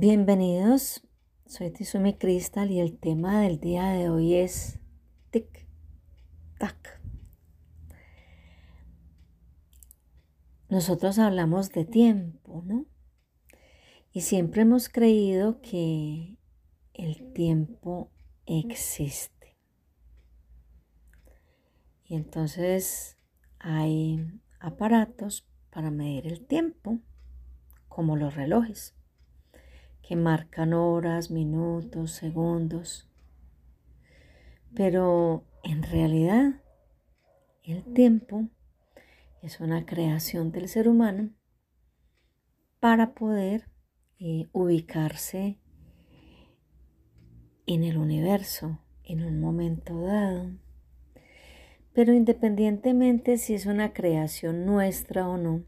Bienvenidos, soy Tizumi Crystal y el tema del día de hoy es tic tac. Nosotros hablamos de tiempo, ¿no? Y siempre hemos creído que el tiempo existe. Y entonces hay aparatos para medir el tiempo, como los relojes que marcan horas, minutos, segundos. Pero en realidad el tiempo es una creación del ser humano para poder eh, ubicarse en el universo en un momento dado. Pero independientemente si es una creación nuestra o no,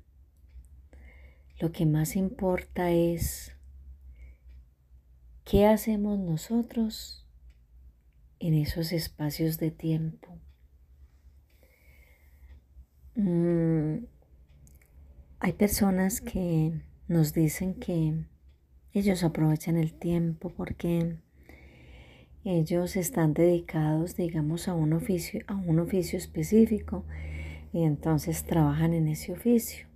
lo que más importa es ¿Qué hacemos nosotros en esos espacios de tiempo? Mm, hay personas que nos dicen que ellos aprovechan el tiempo porque ellos están dedicados, digamos, a un oficio, a un oficio específico y entonces trabajan en ese oficio.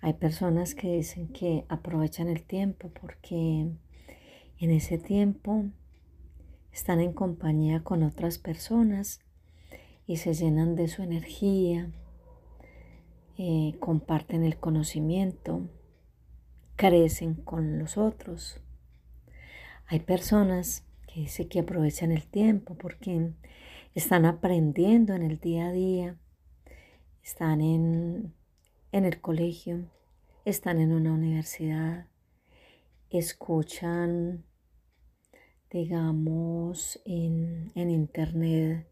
Hay personas que dicen que aprovechan el tiempo porque en ese tiempo están en compañía con otras personas y se llenan de su energía, eh, comparten el conocimiento, crecen con los otros. Hay personas que dicen que aprovechan el tiempo porque están aprendiendo en el día a día, están en en el colegio, están en una universidad, escuchan, digamos, en, en internet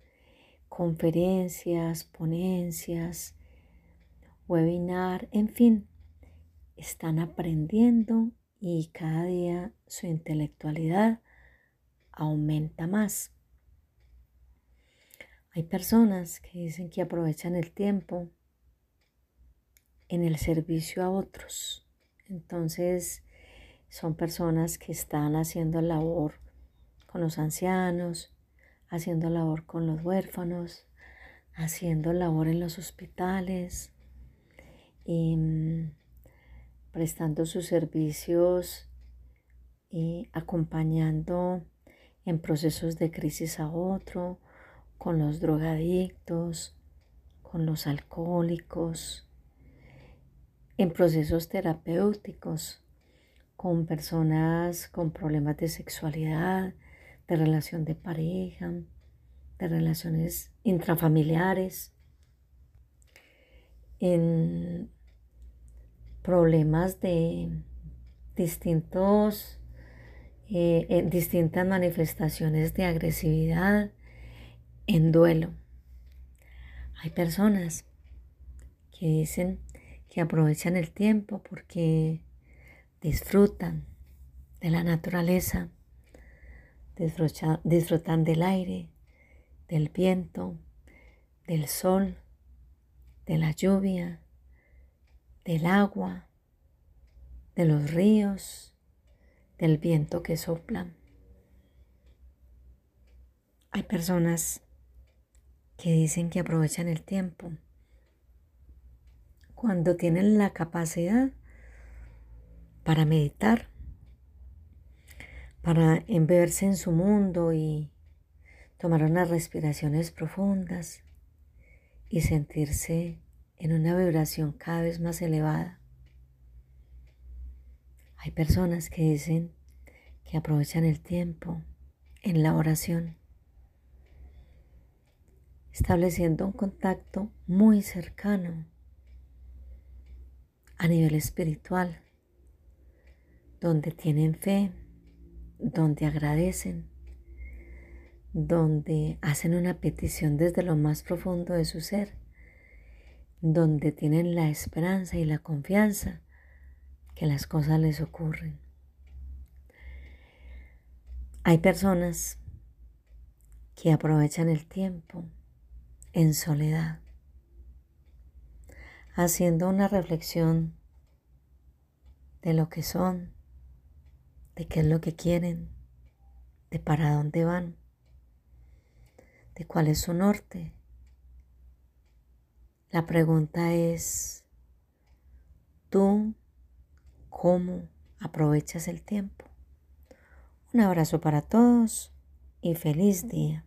conferencias, ponencias, webinar, en fin, están aprendiendo y cada día su intelectualidad aumenta más. Hay personas que dicen que aprovechan el tiempo en el servicio a otros. Entonces, son personas que están haciendo labor con los ancianos, haciendo labor con los huérfanos, haciendo labor en los hospitales, y, mm, prestando sus servicios y acompañando en procesos de crisis a otro, con los drogadictos, con los alcohólicos, en procesos terapéuticos con personas con problemas de sexualidad, de relación de pareja, de relaciones intrafamiliares, en problemas de distintos, eh, distintas manifestaciones de agresividad, en duelo. Hay personas que dicen, que aprovechan el tiempo porque disfrutan de la naturaleza, disfrutan del aire, del viento, del sol, de la lluvia, del agua, de los ríos, del viento que sopla. Hay personas que dicen que aprovechan el tiempo cuando tienen la capacidad para meditar, para embeberse en su mundo y tomar unas respiraciones profundas y sentirse en una vibración cada vez más elevada. Hay personas que dicen que aprovechan el tiempo en la oración, estableciendo un contacto muy cercano a nivel espiritual donde tienen fe, donde agradecen, donde hacen una petición desde lo más profundo de su ser, donde tienen la esperanza y la confianza que las cosas les ocurren. Hay personas que aprovechan el tiempo en soledad, haciendo una reflexión de lo que son, qué es lo que quieren, de para dónde van, de cuál es su norte. La pregunta es, ¿tú cómo aprovechas el tiempo? Un abrazo para todos y feliz día.